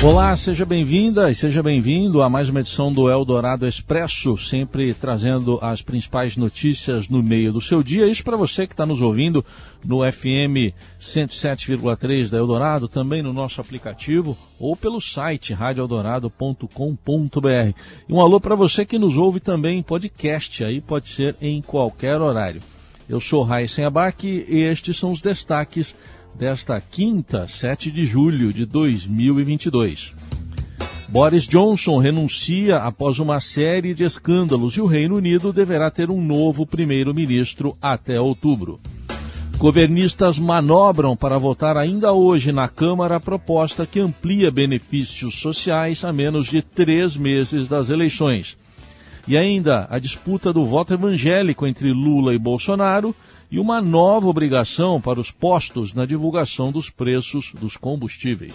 Olá, seja bem-vinda e seja bem-vindo a mais uma edição do Eldorado Expresso, sempre trazendo as principais notícias no meio do seu dia. Isso para você que está nos ouvindo no FM 107,3 da Eldorado, também no nosso aplicativo ou pelo site radioeldorado.com.br. E um alô para você que nos ouve também em podcast, aí pode ser em qualquer horário. Eu sou Raíssen Abac e estes são os destaques desta quinta, 7 de julho de 2022. Boris Johnson renuncia após uma série de escândalos e o Reino Unido deverá ter um novo primeiro-ministro até outubro. Governistas manobram para votar ainda hoje na Câmara a proposta que amplia benefícios sociais a menos de três meses das eleições. E ainda a disputa do voto evangélico entre Lula e Bolsonaro e uma nova obrigação para os postos na divulgação dos preços dos combustíveis.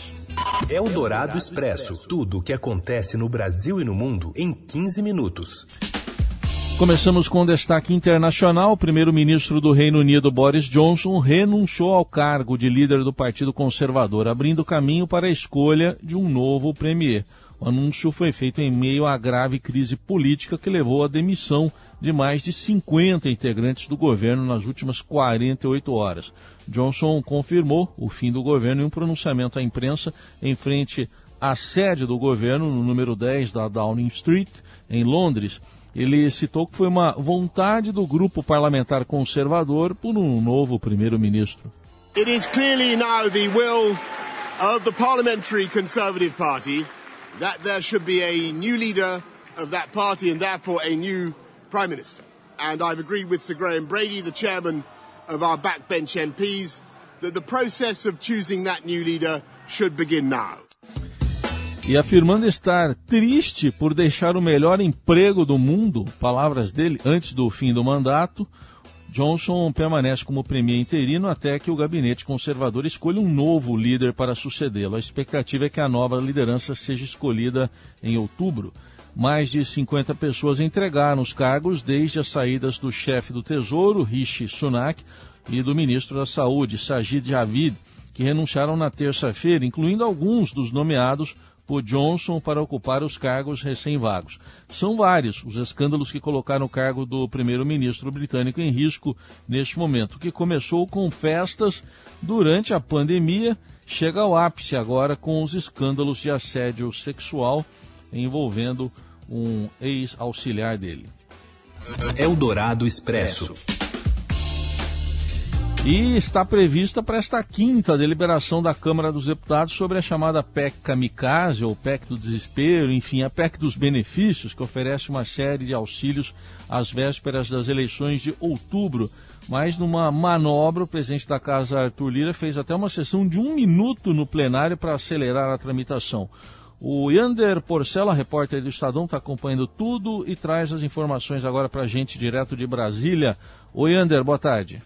É o Dourado Expresso. Tudo o que acontece no Brasil e no mundo em 15 minutos. Começamos com destaque internacional. O primeiro-ministro do Reino Unido, Boris Johnson, renunciou ao cargo de líder do Partido Conservador, abrindo caminho para a escolha de um novo premier. O anúncio foi feito em meio à grave crise política que levou à demissão de mais de 50 integrantes do governo nas últimas 48 horas. Johnson confirmou o fim do governo em um pronunciamento à imprensa em frente à sede do governo, no número 10 da Downing Street, em Londres. Ele citou que foi uma vontade do grupo parlamentar conservador por um novo primeiro-ministro. It is clearly now the will of the Parliamentary Conservative Party that there should be a new leader of that party and therefore a new Prime Minister. And I've agreed with Sir Graham Brady, the chairman of our backbench MPs, that the process of choosing that new leader should begin now. E afirmando estar triste por deixar o melhor emprego do mundo, palavras dele, antes do fim do mandato, Johnson permanece como premier interino até que o gabinete conservador escolha um novo líder para sucedê-lo. A expectativa é que a nova liderança seja escolhida em outubro mais de 50 pessoas entregaram os cargos desde as saídas do chefe do Tesouro, Rishi Sunak, e do ministro da Saúde, Sajid Javid, que renunciaram na terça-feira, incluindo alguns dos nomeados por Johnson para ocupar os cargos recém-vagos. São vários os escândalos que colocaram o cargo do primeiro-ministro britânico em risco neste momento, que começou com festas durante a pandemia, chega ao ápice agora com os escândalos de assédio sexual envolvendo um ex-auxiliar dele. Eldorado Expresso. E está prevista para esta quinta deliberação da Câmara dos Deputados sobre a chamada PEC Kamikaze, ou PEC do Desespero, enfim, a PEC dos Benefícios, que oferece uma série de auxílios às vésperas das eleições de outubro. Mas numa manobra, o presidente da Casa, Arthur Lira, fez até uma sessão de um minuto no plenário para acelerar a tramitação. O Yander Porcela, repórter do Estadão, está acompanhando tudo e traz as informações agora para a gente direto de Brasília. O Yander, boa tarde.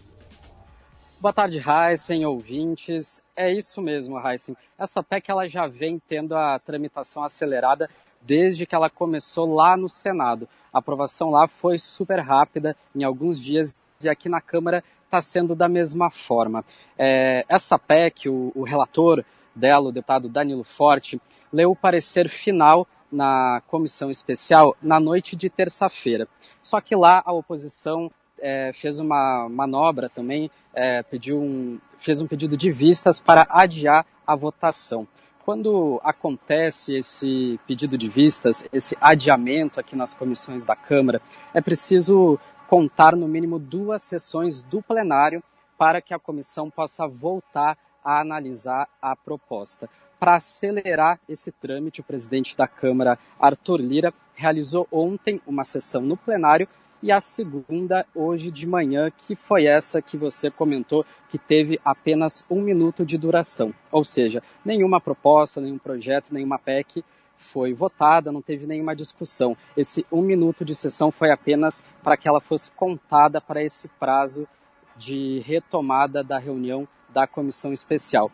Boa tarde, Heisen, ouvintes. É isso mesmo, Heisen. Essa PEC ela já vem tendo a tramitação acelerada desde que ela começou lá no Senado. A aprovação lá foi super rápida, em alguns dias, e aqui na Câmara está sendo da mesma forma. É, essa PEC, o, o relator dela, o deputado Danilo Forte, leu o parecer final na comissão especial na noite de terça-feira. Só que lá a oposição é, fez uma manobra também, é, pediu um, fez um pedido de vistas para adiar a votação. Quando acontece esse pedido de vistas, esse adiamento aqui nas comissões da Câmara, é preciso contar no mínimo duas sessões do plenário para que a comissão possa voltar a analisar a proposta. Para acelerar esse trâmite, o presidente da Câmara, Arthur Lira, realizou ontem uma sessão no plenário e a segunda hoje de manhã, que foi essa que você comentou, que teve apenas um minuto de duração. Ou seja, nenhuma proposta, nenhum projeto, nenhuma PEC foi votada, não teve nenhuma discussão. Esse um minuto de sessão foi apenas para que ela fosse contada para esse prazo de retomada da reunião da comissão especial.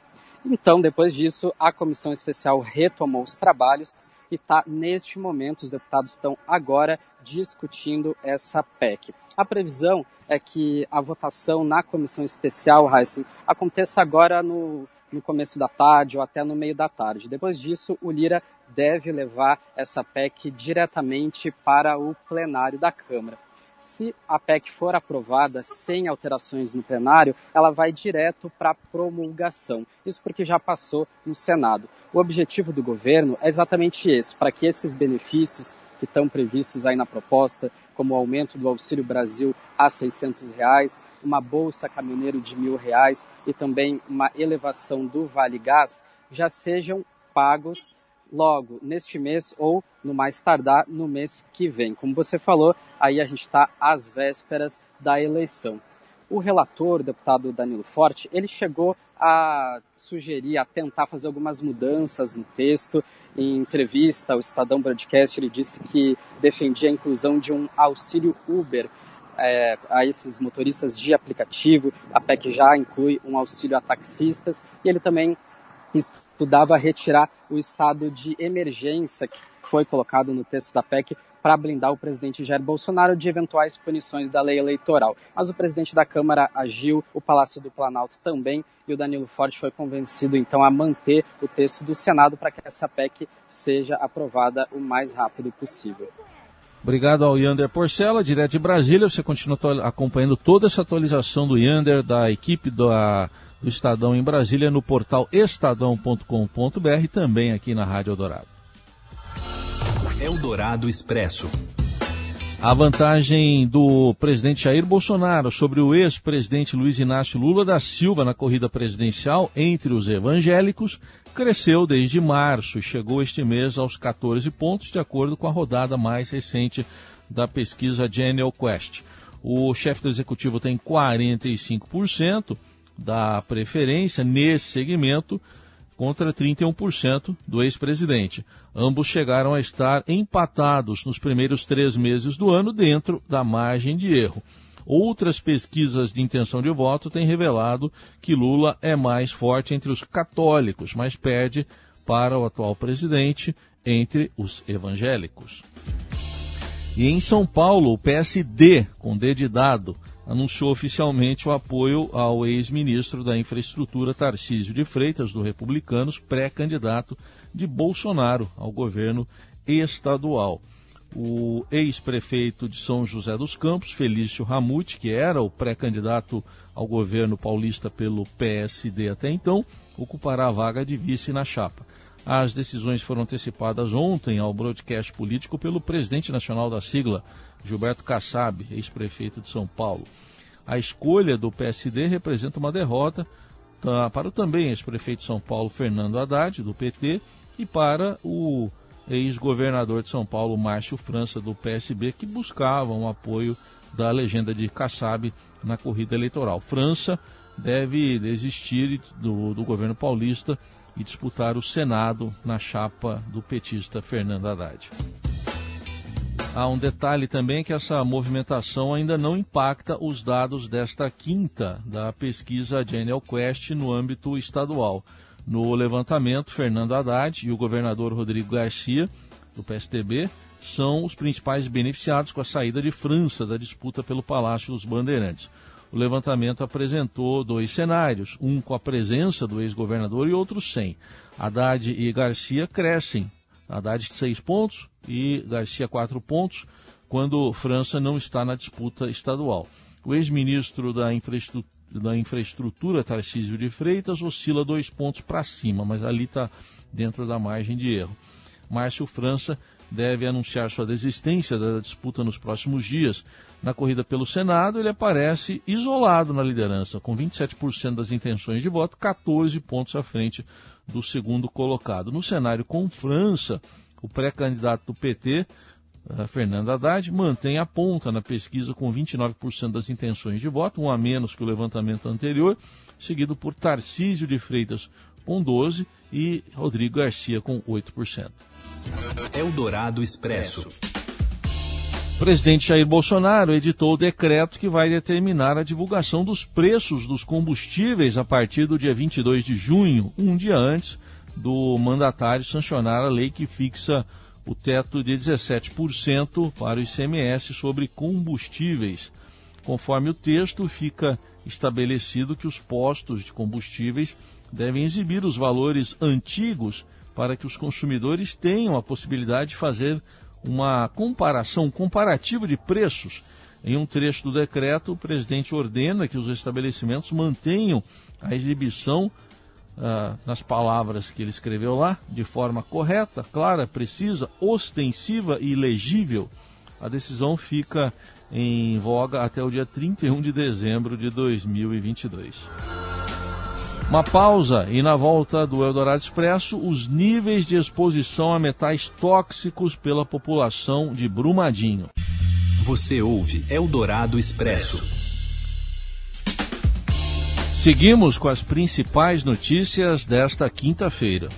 Então, depois disso, a comissão especial retomou os trabalhos e está neste momento, os deputados estão agora discutindo essa PEC. A previsão é que a votação na comissão especial, Heisen, aconteça agora no, no começo da tarde ou até no meio da tarde. Depois disso, o Lira deve levar essa PEC diretamente para o plenário da Câmara se a PEC for aprovada sem alterações no plenário, ela vai direto para promulgação. Isso porque já passou no Senado. O objetivo do governo é exatamente esse, para que esses benefícios que estão previstos aí na proposta, como o aumento do Auxílio Brasil a 600 reais, uma bolsa caminhoneiro de mil reais e também uma elevação do Vale Gás, já sejam pagos logo neste mês ou no mais tardar no mês que vem. Como você falou, aí a gente está às vésperas da eleição. O relator, o deputado Danilo Forte, ele chegou a sugerir, a tentar fazer algumas mudanças no texto. Em entrevista ao Estadão Broadcast, ele disse que defendia a inclusão de um auxílio Uber é, a esses motoristas de aplicativo. A PEC já inclui um auxílio a taxistas e ele também estudava retirar o estado de emergência que foi colocado no texto da PEC para blindar o presidente Jair Bolsonaro de eventuais punições da lei eleitoral. Mas o presidente da Câmara agiu, o Palácio do Planalto também, e o Danilo Forte foi convencido então a manter o texto do Senado para que essa PEC seja aprovada o mais rápido possível. Obrigado ao Yander Porcela, direto de Brasília. Você continua acompanhando toda essa atualização do Yander, da equipe da do Estadão em Brasília no portal estadão.com.br e também aqui na Rádio Eldorado. Eldorado Expresso. A vantagem do presidente Jair Bolsonaro sobre o ex-presidente Luiz Inácio Lula da Silva na corrida presidencial entre os evangélicos cresceu desde março e chegou este mês aos 14 pontos, de acordo com a rodada mais recente da pesquisa Genial Quest. O chefe do executivo tem 45%, da preferência nesse segmento contra 31% do ex-presidente. Ambos chegaram a estar empatados nos primeiros três meses do ano dentro da margem de erro. Outras pesquisas de intenção de voto têm revelado que Lula é mais forte entre os católicos, mas perde para o atual presidente entre os evangélicos. E em São Paulo, o PSD, com D de dado, anunciou oficialmente o apoio ao ex-ministro da Infraestrutura Tarcísio de Freitas, do Republicanos, pré-candidato de Bolsonaro ao governo estadual. O ex-prefeito de São José dos Campos, Felício Ramute, que era o pré-candidato ao governo paulista pelo PSD até então, ocupará a vaga de vice na chapa. As decisões foram antecipadas ontem ao broadcast político pelo presidente nacional da sigla, Gilberto Kassab, ex-prefeito de São Paulo. A escolha do PSD representa uma derrota para o também ex-prefeito de São Paulo, Fernando Haddad, do PT, e para o ex-governador de São Paulo, Márcio França, do PSB, que buscavam um apoio da legenda de Kassab na corrida eleitoral. França deve desistir do, do governo paulista e disputar o Senado na chapa do petista Fernando Haddad. Há um detalhe também que essa movimentação ainda não impacta os dados desta quinta da pesquisa Genial Quest no âmbito estadual. No levantamento, Fernando Haddad e o governador Rodrigo Garcia, do PSTB, são os principais beneficiados com a saída de França da disputa pelo Palácio dos Bandeirantes o levantamento apresentou dois cenários, um com a presença do ex-governador e outro sem. Haddad e Garcia crescem. Haddad seis pontos e Garcia quatro pontos, quando França não está na disputa estadual. O ex-ministro da infraestrutura, da infraestrutura, Tarcísio de Freitas, oscila dois pontos para cima, mas ali está dentro da margem de erro. Márcio França deve anunciar sua desistência da disputa nos próximos dias. Na corrida pelo Senado, ele aparece isolado na liderança, com 27% das intenções de voto, 14 pontos à frente do segundo colocado. No cenário com França, o pré-candidato do PT, eh, Fernando Haddad, mantém a ponta na pesquisa com 29% das intenções de voto, um a menos que o levantamento anterior, seguido por Tarcísio de Freitas com 12% e Rodrigo Garcia com 8%. Eldorado Expresso. O presidente Jair Bolsonaro editou o decreto que vai determinar a divulgação dos preços dos combustíveis a partir do dia 22 de junho, um dia antes do mandatário sancionar a lei que fixa o teto de 17% para o ICMS sobre combustíveis. Conforme o texto, fica estabelecido que os postos de combustíveis devem exibir os valores antigos para que os consumidores tenham a possibilidade de fazer uma comparação, um comparativo de preços. Em um trecho do decreto, o presidente ordena que os estabelecimentos mantenham a exibição, uh, nas palavras que ele escreveu lá, de forma correta, clara, precisa, ostensiva e legível. A decisão fica em voga até o dia 31 de dezembro de 2022. Uma pausa e na volta do Eldorado Expresso, os níveis de exposição a metais tóxicos pela população de Brumadinho. Você ouve Eldorado Expresso. Seguimos com as principais notícias desta quinta-feira.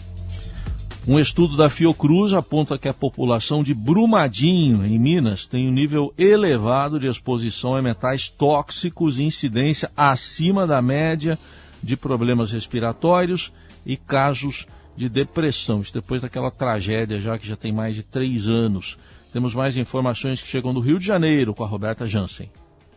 Um estudo da Fiocruz aponta que a população de Brumadinho, em Minas, tem um nível elevado de exposição a metais tóxicos e incidência acima da média de problemas respiratórios e casos de depressão. Isso depois daquela tragédia já que já tem mais de três anos. Temos mais informações que chegam do Rio de Janeiro com a Roberta Jansen.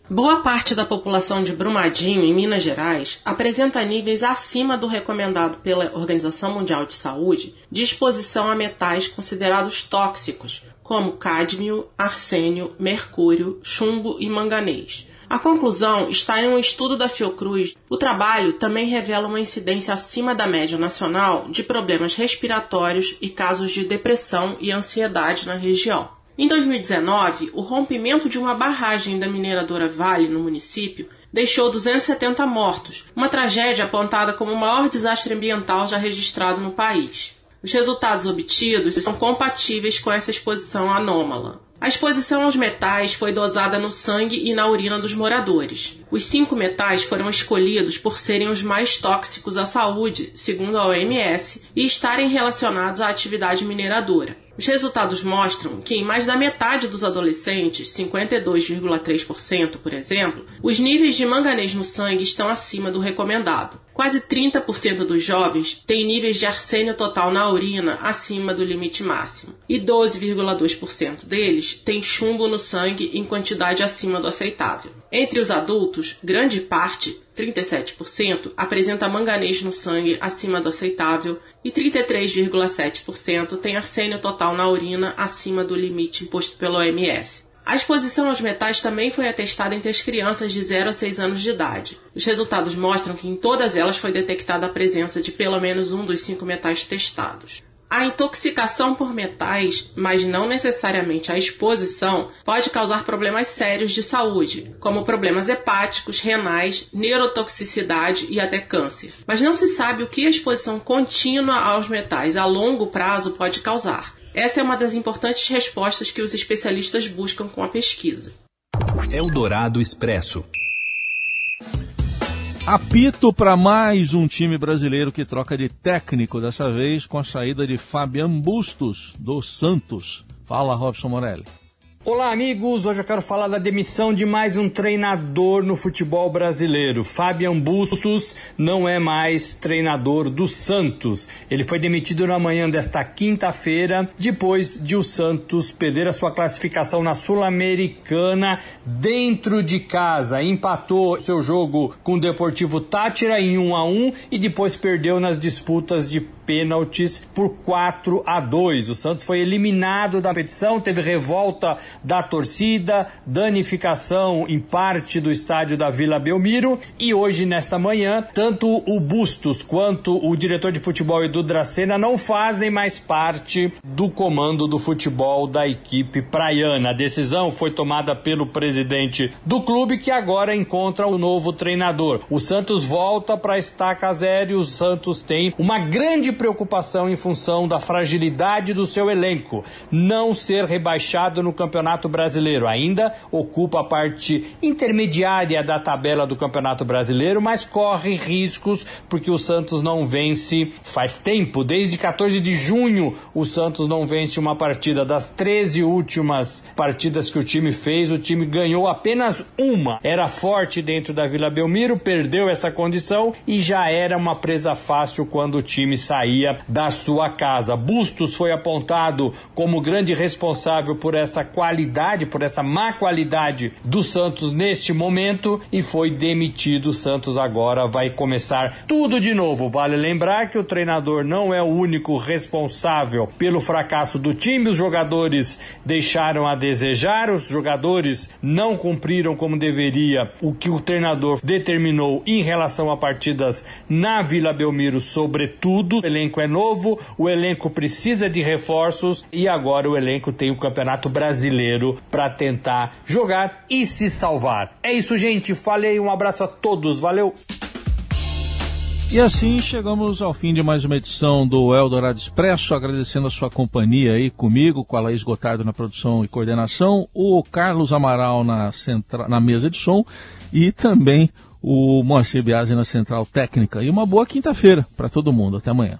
Boa parte da população de Brumadinho, em Minas Gerais, apresenta níveis acima do recomendado pela Organização Mundial de Saúde de exposição a metais considerados tóxicos, como cádmio, arsênio, mercúrio, chumbo e manganês. A conclusão está em um estudo da Fiocruz. O trabalho também revela uma incidência acima da média nacional de problemas respiratórios e casos de depressão e ansiedade na região. Em 2019, o rompimento de uma barragem da mineradora Vale no município deixou 270 mortos, uma tragédia apontada como o maior desastre ambiental já registrado no país. Os resultados obtidos são compatíveis com essa exposição anômala. A exposição aos metais foi dosada no sangue e na urina dos moradores. Os cinco metais foram escolhidos por serem os mais tóxicos à saúde, segundo a OMS, e estarem relacionados à atividade mineradora. Os resultados mostram que em mais da metade dos adolescentes, 52,3%, por exemplo, os níveis de manganês no sangue estão acima do recomendado. Quase 30% dos jovens têm níveis de arsênio total na urina acima do limite máximo, e 12,2% deles têm chumbo no sangue em quantidade acima do aceitável. Entre os adultos, grande parte, 37%, apresenta manganês no sangue acima do aceitável e 33,7% tem arsênio total na urina acima do limite imposto pelo OMS. A exposição aos metais também foi atestada entre as crianças de 0 a 6 anos de idade. Os resultados mostram que em todas elas foi detectada a presença de pelo menos um dos cinco metais testados. A intoxicação por metais, mas não necessariamente a exposição, pode causar problemas sérios de saúde, como problemas hepáticos, renais, neurotoxicidade e até câncer. Mas não se sabe o que a exposição contínua aos metais a longo prazo pode causar. Essa é uma das importantes respostas que os especialistas buscam com a pesquisa. Eldorado Expresso. Apito para mais um time brasileiro que troca de técnico, dessa vez com a saída de Fabian Bustos, do Santos. Fala, Robson Morelli. Olá, amigos! Hoje eu quero falar da demissão de mais um treinador no futebol brasileiro. Fabian Bustos não é mais treinador do Santos. Ele foi demitido na manhã desta quinta-feira, depois de o Santos perder a sua classificação na Sul-Americana dentro de casa. Empatou seu jogo com o Deportivo Tátira em 1 a 1 e depois perdeu nas disputas de pênaltis por 4 a 2. O Santos foi eliminado da competição, teve revolta da torcida, danificação em parte do estádio da Vila Belmiro e hoje nesta manhã, tanto o Bustos quanto o diretor de futebol Edu Dracena não fazem mais parte do comando do futebol da equipe praiana. A decisão foi tomada pelo presidente do clube que agora encontra o novo treinador. O Santos volta para a estaca zero e o Santos tem uma grande preocupação em função da fragilidade do seu elenco. Não ser rebaixado no Campeonato Brasileiro. Ainda ocupa a parte intermediária da tabela do Campeonato Brasileiro, mas corre riscos porque o Santos não vence faz tempo. Desde 14 de junho, o Santos não vence uma partida. Das 13 últimas partidas que o time fez, o time ganhou apenas uma. Era forte dentro da Vila Belmiro, perdeu essa condição e já era uma presa fácil quando o time saía da sua casa. Bustos foi apontado como grande responsável por essa qualidade, por essa má qualidade do Santos neste momento e foi demitido. O Santos agora vai começar tudo de novo. Vale lembrar que o treinador não é o único responsável pelo fracasso do time. Os jogadores deixaram a desejar, os jogadores não cumpriram como deveria o que o treinador determinou em relação a partidas na Vila Belmiro, sobretudo. O elenco é novo, o elenco precisa de reforços e agora o elenco tem o Campeonato Brasileiro para tentar jogar e se salvar. É isso, gente. Falei, um abraço a todos. Valeu! E assim chegamos ao fim de mais uma edição do Eldorado Expresso, agradecendo a sua companhia aí comigo, com a Laís Gotardo na produção e coordenação, o Carlos Amaral na, centra... na mesa de som e também o Moacir Biasi na central técnica. E uma boa quinta-feira para todo mundo. Até amanhã.